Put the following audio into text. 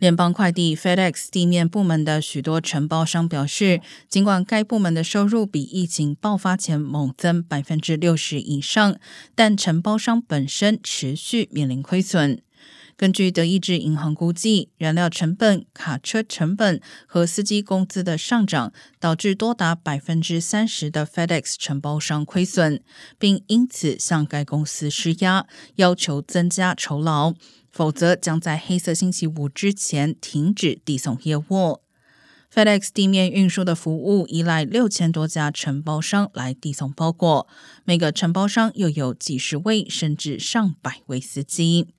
联邦快递 FedEx 地面部门的许多承包商表示，尽管该部门的收入比疫情爆发前猛增百分之六十以上，但承包商本身持续面临亏损。根据德意志银行估计，燃料成本、卡车成本和司机工资的上涨，导致多达百分之三十的 FedEx 承包商亏损，并因此向该公司施压，要求增加酬劳。否则将在黑色星期五之前停止递送业务。FedEx 地面运输的服务依赖六千多家承包商来递送包裹，每个承包商又有几十位甚至上百位司机。